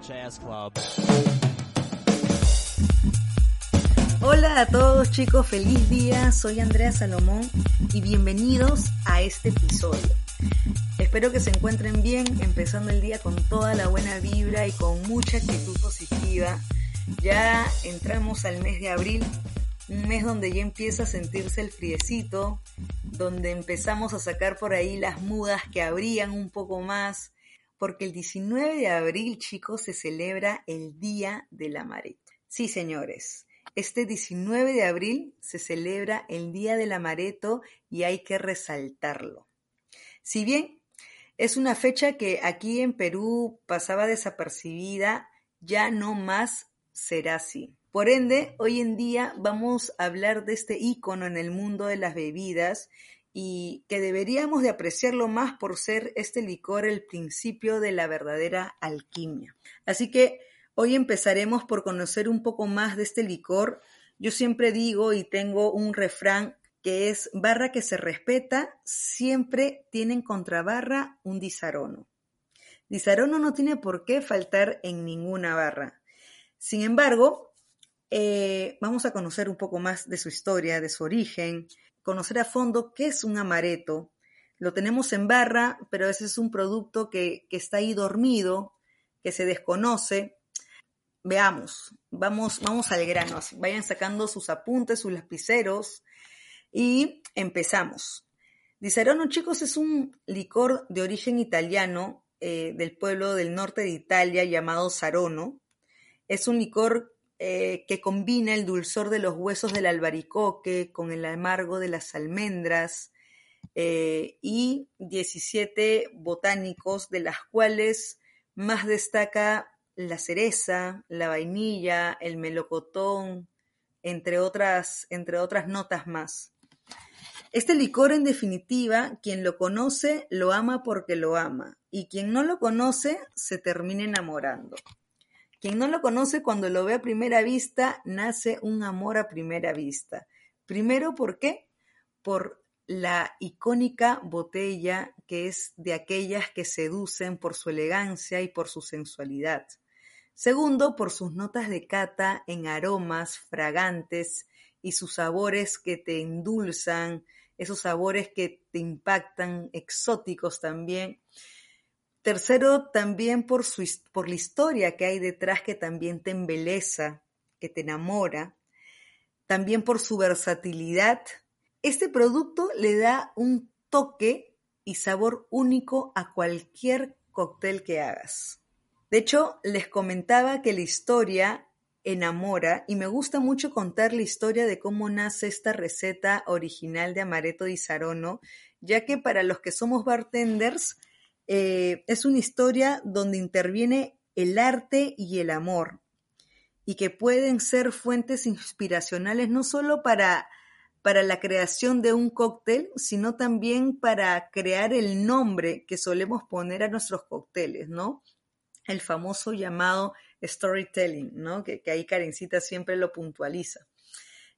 Club. Hola a todos chicos, feliz día, soy Andrea Salomón y bienvenidos a este episodio. Espero que se encuentren bien, empezando el día con toda la buena vibra y con mucha actitud positiva. Ya entramos al mes de abril, un mes donde ya empieza a sentirse el friecito, donde empezamos a sacar por ahí las mudas que abrían un poco más, porque el 19 de abril, chicos, se celebra el Día de la. Sí, señores, este 19 de abril se celebra el Día del Amareto y hay que resaltarlo. Si bien es una fecha que aquí en Perú pasaba desapercibida, ya no más será así. Por ende, hoy en día vamos a hablar de este ícono en el mundo de las bebidas y que deberíamos de apreciarlo más por ser este licor el principio de la verdadera alquimia. Así que Hoy empezaremos por conocer un poco más de este licor. Yo siempre digo y tengo un refrán que es barra que se respeta, siempre tiene en contrabarra un disarono. Disarono no tiene por qué faltar en ninguna barra. Sin embargo, eh, vamos a conocer un poco más de su historia, de su origen, conocer a fondo qué es un amareto. Lo tenemos en barra, pero ese es un producto que, está ahí dormido, que se desconoce Veamos, vamos, vamos al grano. Vayan sacando sus apuntes, sus lapiceros y empezamos. Disaronno, chicos, es un licor de origen italiano eh, del pueblo del norte de Italia llamado Sarono. Es un licor eh, que combina el dulzor de los huesos del albaricoque con el amargo de las almendras eh, y 17 botánicos, de las cuales más destaca la cereza, la vainilla, el melocotón, entre otras, entre otras notas más. Este licor, en definitiva, quien lo conoce, lo ama porque lo ama, y quien no lo conoce, se termina enamorando. Quien no lo conoce, cuando lo ve a primera vista, nace un amor a primera vista. Primero, ¿por qué? Por la icónica botella que es de aquellas que seducen por su elegancia y por su sensualidad. Segundo, por sus notas de cata en aromas fragantes y sus sabores que te endulzan, esos sabores que te impactan, exóticos también. Tercero, también por, su, por la historia que hay detrás que también te embeleza, que te enamora. También por su versatilidad. Este producto le da un toque y sabor único a cualquier cóctel que hagas. De hecho, les comentaba que la historia enamora y me gusta mucho contar la historia de cómo nace esta receta original de amaretto di Sarono, ya que para los que somos bartenders eh, es una historia donde interviene el arte y el amor y que pueden ser fuentes inspiracionales no solo para, para la creación de un cóctel, sino también para crear el nombre que solemos poner a nuestros cócteles, ¿no? el famoso llamado storytelling, ¿no? Que, ahí Karencita siempre lo puntualiza.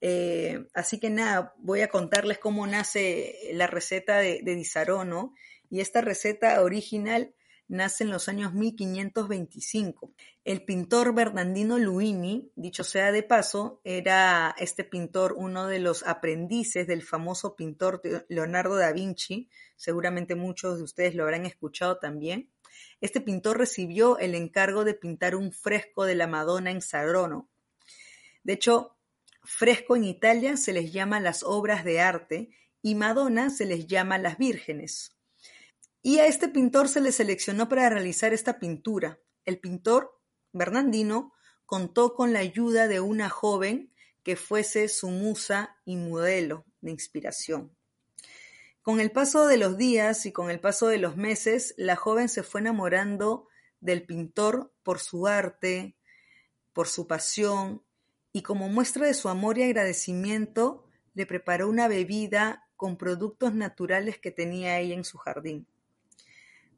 Eh, así que nada, voy a contarles cómo nace la receta de, de Disarono. Y esta receta original nace en los años 1525. El pintor Bernardino Luini, dicho sea de paso, era este pintor uno de los aprendices del famoso pintor Leonardo da Vinci. Seguramente muchos de ustedes lo habrán escuchado también. Este pintor recibió el encargo de pintar un fresco de la Madonna en Sarono. De hecho, fresco en Italia se les llama las obras de arte y Madonna se les llama las vírgenes. Y a este pintor se le seleccionó para realizar esta pintura. El pintor, Bernardino, contó con la ayuda de una joven que fuese su musa y modelo de inspiración. Con el paso de los días y con el paso de los meses, la joven se fue enamorando del pintor por su arte, por su pasión, y como muestra de su amor y agradecimiento, le preparó una bebida con productos naturales que tenía ella en su jardín.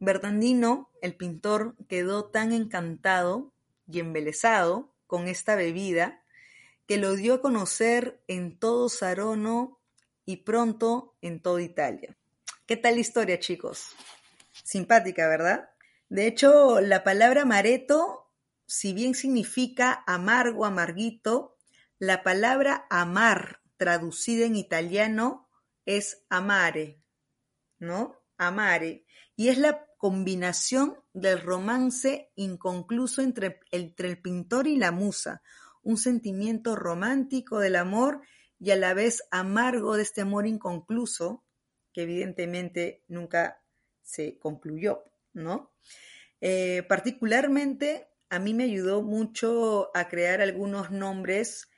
Bernardino, el pintor, quedó tan encantado y embelesado con esta bebida que lo dio a conocer en todo Sarono y pronto en toda Italia. ¿Qué tal la historia, chicos? Simpática, ¿verdad? De hecho, la palabra mareto si bien significa amargo, amarguito, la palabra amar traducida en italiano es amare, ¿no? Amare. Y es la combinación del romance inconcluso entre, el pintor y la musa, un sentimiento romántico del amor y a la vez amargo de este amor inconcluso, que evidentemente nunca se concluyó, ¿no? Eh, particularmente a mí me ayudó mucho a crear algunos nombres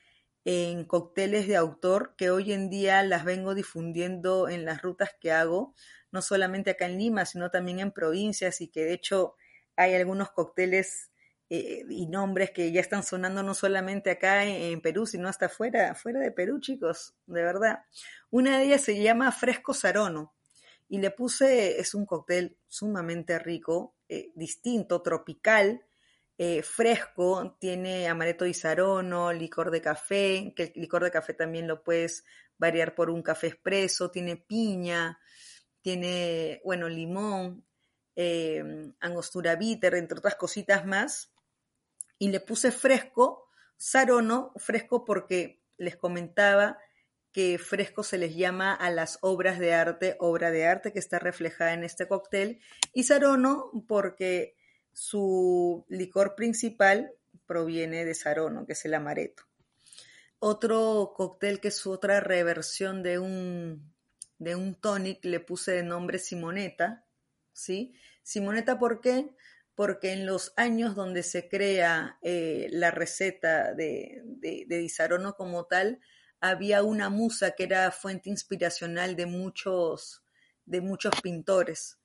en cócteles de autor que hoy en día las vengo difundiendo en las rutas que hago, no solamente acá en Lima, sino también en provincias y que de hecho hay algunos cócteles eh, y nombres que ya están sonando no solamente acá en, Perú, sino hasta fuera, fuera de Perú, chicos, de verdad. Una de ellas se llama Fresco Sarono y le puse, es un cóctel sumamente rico, eh, distinto, tropical, eh, fresco, tiene amaretto di sarono, licor de café, que el licor de café también lo puedes variar por un café expreso, tiene piña, tiene, bueno, limón, eh, angostura bitter, entre otras cositas más. Y le puse fresco, sarono, fresco porque les comentaba que fresco se les llama a las obras de arte, obra de arte que está reflejada en este cóctel, y sarono porque su licor principal proviene de sarono, que es el amaretto. Otro cóctel que es otra reversión de un de un tonic le puse de nombre Simoneta, ¿sí? Simoneta, ¿por qué? Porque en los años donde se crea eh, la receta de, de, como tal, había una musa que era fuente inspiracional de muchos, de muchos pintores.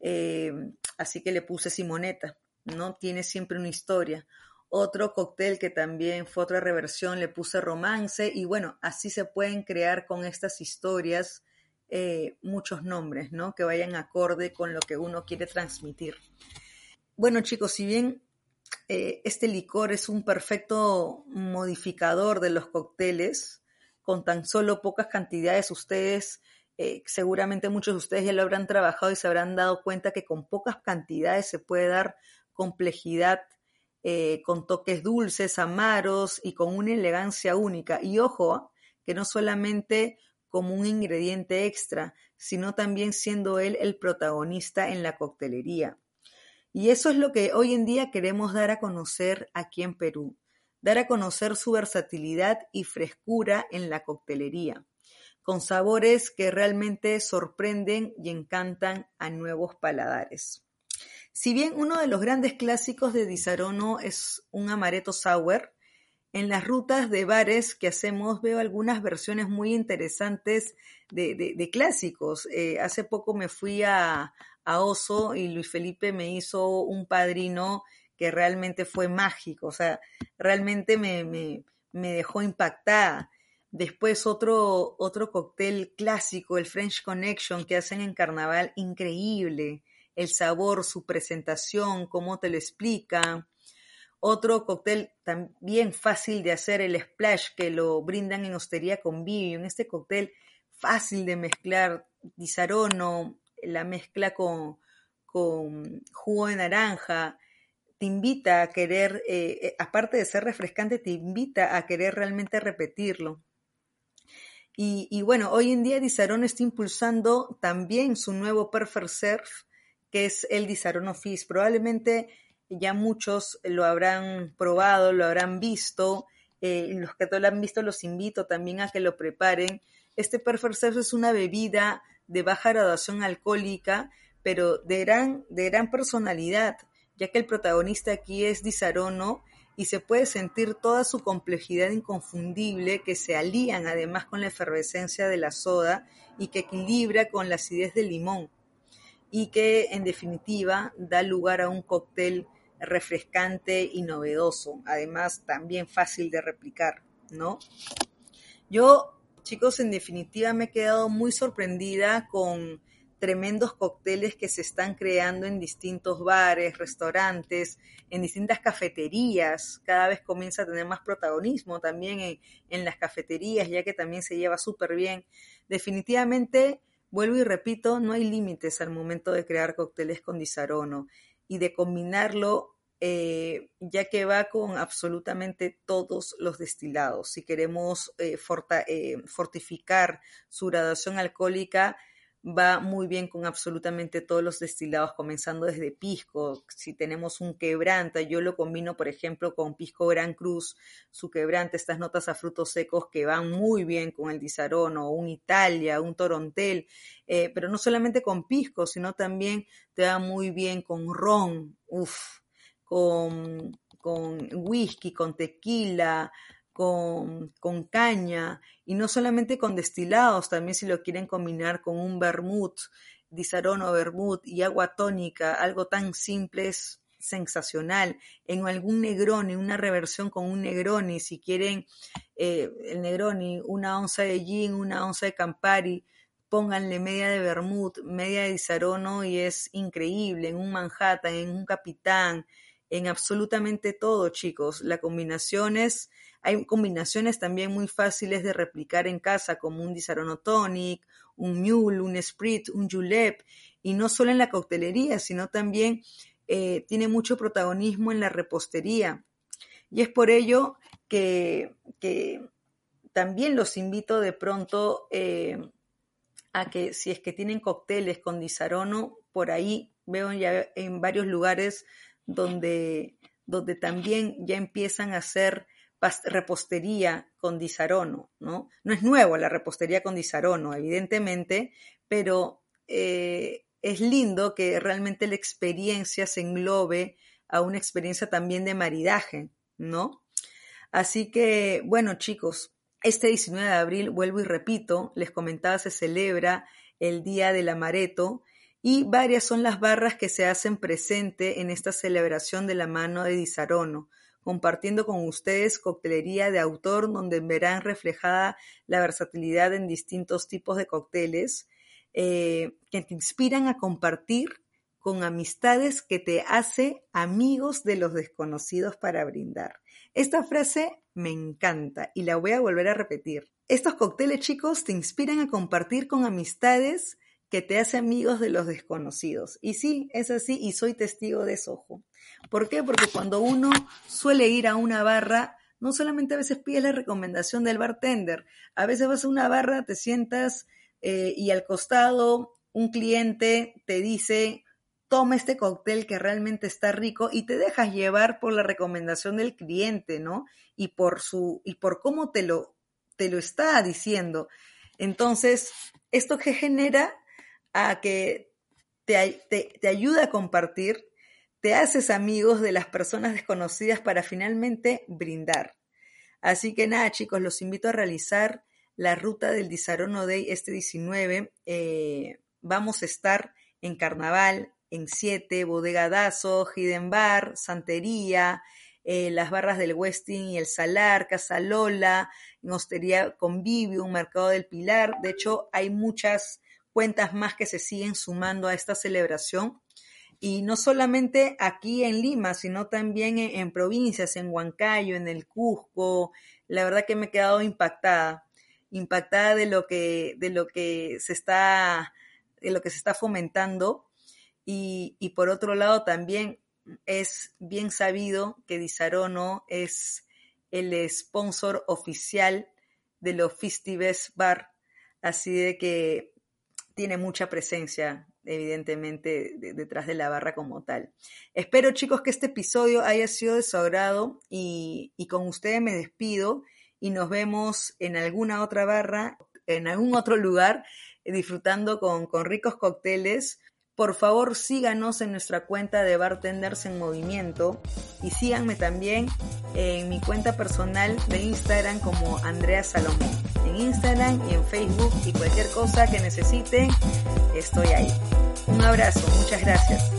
Eh, así que le puse Simoneta, ¿no? Tiene siempre una historia. Otro cóctel que también fue otra reversión, le puse romance y bueno, así se pueden crear con estas historias eh, muchos nombres, ¿no? Que vayan acorde con lo que uno quiere transmitir. Bueno, chicos, si bien eh, este licor es un perfecto modificador de los cócteles, con tan solo pocas cantidades, ustedes, eh, seguramente muchos de ustedes ya lo habrán trabajado y se habrán dado cuenta que con pocas cantidades se puede dar complejidad con toques dulces, amaros y con una elegancia única. Y ojo, que no solamente como un ingrediente extra, sino también siendo él el protagonista en la coctelería. Y eso es lo que hoy en día queremos dar a conocer aquí en Perú, dar a conocer su versatilidad y frescura en la coctelería, con sabores que realmente sorprenden y encantan a nuevos paladares. Si bien uno de los grandes clásicos de Disarono es un amaretto sour, en las rutas de bares que hacemos veo algunas versiones muy interesantes de, clásicos. Eh, hace poco me fui a, Oso y Luis Felipe me hizo un padrino que realmente fue mágico, o sea, realmente me, me, dejó impactada. Después otro, otro cóctel clásico, el French Connection, que hacen en carnaval, increíble. El sabor, su presentación, cómo te lo explican. Otro cóctel también fácil de hacer, el splash, que lo brindan en Hostería Convivio. En este cóctel fácil de mezclar disarono, la mezcla con, con jugo de naranja, te invita a querer, eh, eh, aparte de ser refrescante, te invita a querer realmente repetirlo. Y, bueno, hoy en día Disarono está impulsando también su nuevo Perfect Surf, que es el Disarono Fizz. Probablemente ya muchos lo habrán probado, lo habrán visto. Eh, los que no lo han visto los invito también a que lo preparen. Este Perfect es una bebida de baja graduación alcohólica, pero de gran, de gran personalidad, ya que el protagonista aquí es Disarono y se puede sentir toda su complejidad inconfundible que se alían además con la efervescencia de la soda y que equilibra con la acidez del limón y que en definitiva da lugar a un cóctel refrescante y novedoso, además también fácil de replicar, ¿no? Yo, chicos, en definitiva me he quedado muy sorprendida con tremendos cócteles que se están creando en distintos bares, restaurantes, en distintas cafeterías. Cada vez comienza a tener más protagonismo también en, las cafeterías, ya que también se lleva súper bien. Definitivamente, vuelvo y repito, no hay límites al momento de crear cócteles con disarono y de combinarlo eh, ya que va con absolutamente todos los destilados. Si queremos eh, eh, fortificar su graduación alcohólica, va muy bien con absolutamente todos los destilados, comenzando desde pisco. Si tenemos un quebranta, yo lo combino, por ejemplo, con pisco Gran Cruz, su quebranta, estas notas a frutos secos que van muy bien con el Disarono, un Italia, un Torontel, pero no solamente con pisco, sino también te va muy bien con ron, uff, con, con whisky, con tequila, con, caña y no solamente con destilados, también si lo quieren combinar con un vermouth, disarono vermouth y agua tónica, algo tan simple es sensacional. En algún Negroni, una reversión con un Negroni, si quieren eh, el Negroni, una onza de gin, una onza de Campari, pónganle media de vermouth, media de disarono y es increíble. En un Manhattan, en un Capitán, en absolutamente todo, chicos. La combinaciones, hay combinaciones también muy fáciles de replicar en casa, como un Disaronno Tonic, un Mule, un Sprit, un Julep, y no solo en la coctelería, sino también eh, tiene mucho protagonismo en la repostería. Y es por ello que, también los invito de pronto eh, a que si es que tienen cócteles con Disaronno, por ahí veo ya en varios lugares donde, donde también ya empiezan a hacer repostería con disarono, ¿no? No es nuevo la repostería con disarono, evidentemente, pero eh, es lindo que realmente la experiencia se englobe a una experiencia también de maridaje, ¿no? Así que, bueno, chicos, este 19 de abril, vuelvo y repito, les comentaba, se celebra el Día del Amareto, y varias son las barras que se hacen presente en esta celebración de la mano de Disarono, compartiendo con ustedes coctelería de autor donde verán reflejada la versatilidad en distintos tipos de cócteles eh, que te inspiran a compartir con amistades que te hace amigos de los desconocidos para brindar. Esta frase me encanta y la voy a volver a repetir. Estos cócteles chicos te inspiran a compartir con amistades que te hace amigos de los desconocidos. Y sí, es así y soy testigo de eso. Ojo. ¿Por qué? Porque cuando uno suele ir a una barra, no solamente a veces pides la recomendación del bartender, a veces vas a una barra, te sientas eh, y al costado un cliente te dice, toma este cóctel que realmente está rico y te dejas llevar por la recomendación del cliente, ¿no? Y por su, y por cómo te lo, te lo está diciendo. Entonces, ¿esto que genera? A que te, te, ayuda a compartir, te haces amigos de las personas desconocidas para finalmente brindar. Así que nada, chicos, los invito a realizar la ruta del Disarono Day este 19. Eh, vamos a estar en Carnaval, en 7, Bodega Dazo, Hidden Bar, Santería, eh, las barras del Westin y el Salar, Casa Lola, en Hostería Convivio, un Mercado del Pilar. De hecho, hay muchas cuentas más que se siguen sumando a esta celebración. Y no solamente aquí en Lima, sino también en, provincias, en Huancayo, en el Cusco. La verdad que me he quedado impactada, impactada de lo que, de lo que se está, de lo que se está fomentando. Y, y por otro lado también es bien sabido que Disarono es el sponsor oficial de los Festives Bar. Así de que tiene mucha presencia, evidentemente, detrás de la barra como tal. Espero, chicos, que este episodio haya sido de su agrado y, con ustedes me despido y nos vemos en alguna otra barra, en algún otro lugar, disfrutando con, con ricos cócteles. Por favor, síganos en nuestra cuenta de Bartenders en Movimiento y síganme también en mi cuenta personal de Instagram como Andrea Salomón en Instagram y en Facebook y cualquier cosa que necesiten, estoy ahí. Un abrazo, muchas gracias.